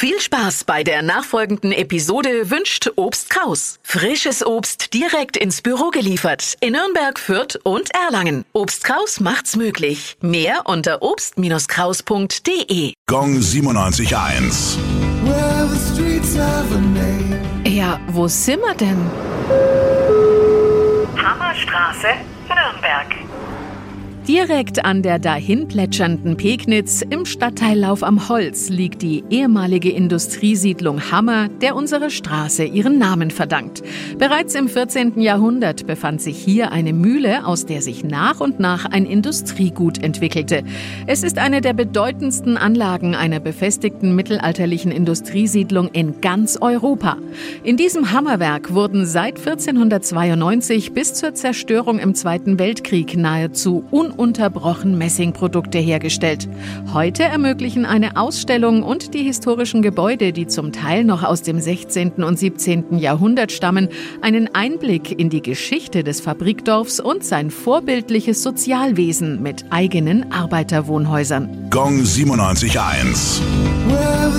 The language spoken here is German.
Viel Spaß bei der nachfolgenden Episode wünscht Obst Kraus. Frisches Obst direkt ins Büro geliefert in Nürnberg, Fürth und Erlangen. Obst Kraus macht's möglich. Mehr unter obst-kraus.de. Gong 97.1. Well, the streets have a name. Ja, wo sind wir denn? Hammerstraße, Nürnberg. Direkt an der dahin plätschernden Pegnitz im Stadtteillauf am Holz liegt die ehemalige Industriesiedlung Hammer, der unsere Straße ihren Namen verdankt. Bereits im 14. Jahrhundert befand sich hier eine Mühle, aus der sich nach und nach ein Industriegut entwickelte. Es ist eine der bedeutendsten Anlagen einer befestigten mittelalterlichen Industriesiedlung in ganz Europa. In diesem Hammerwerk wurden seit 1492 bis zur Zerstörung im Zweiten Weltkrieg nahezu ununterbrochen Messingprodukte hergestellt. Heute ermöglichen eine Ausstellung und die historischen Gebäude, die zum Teil noch aus dem 16. und 17. Jahrhundert stammen, einen Einblick in die Geschichte des Fabrikdorfs und sein vorbildliches Sozialwesen mit eigenen Arbeiterwohnhäusern. Gong 97.1. Well,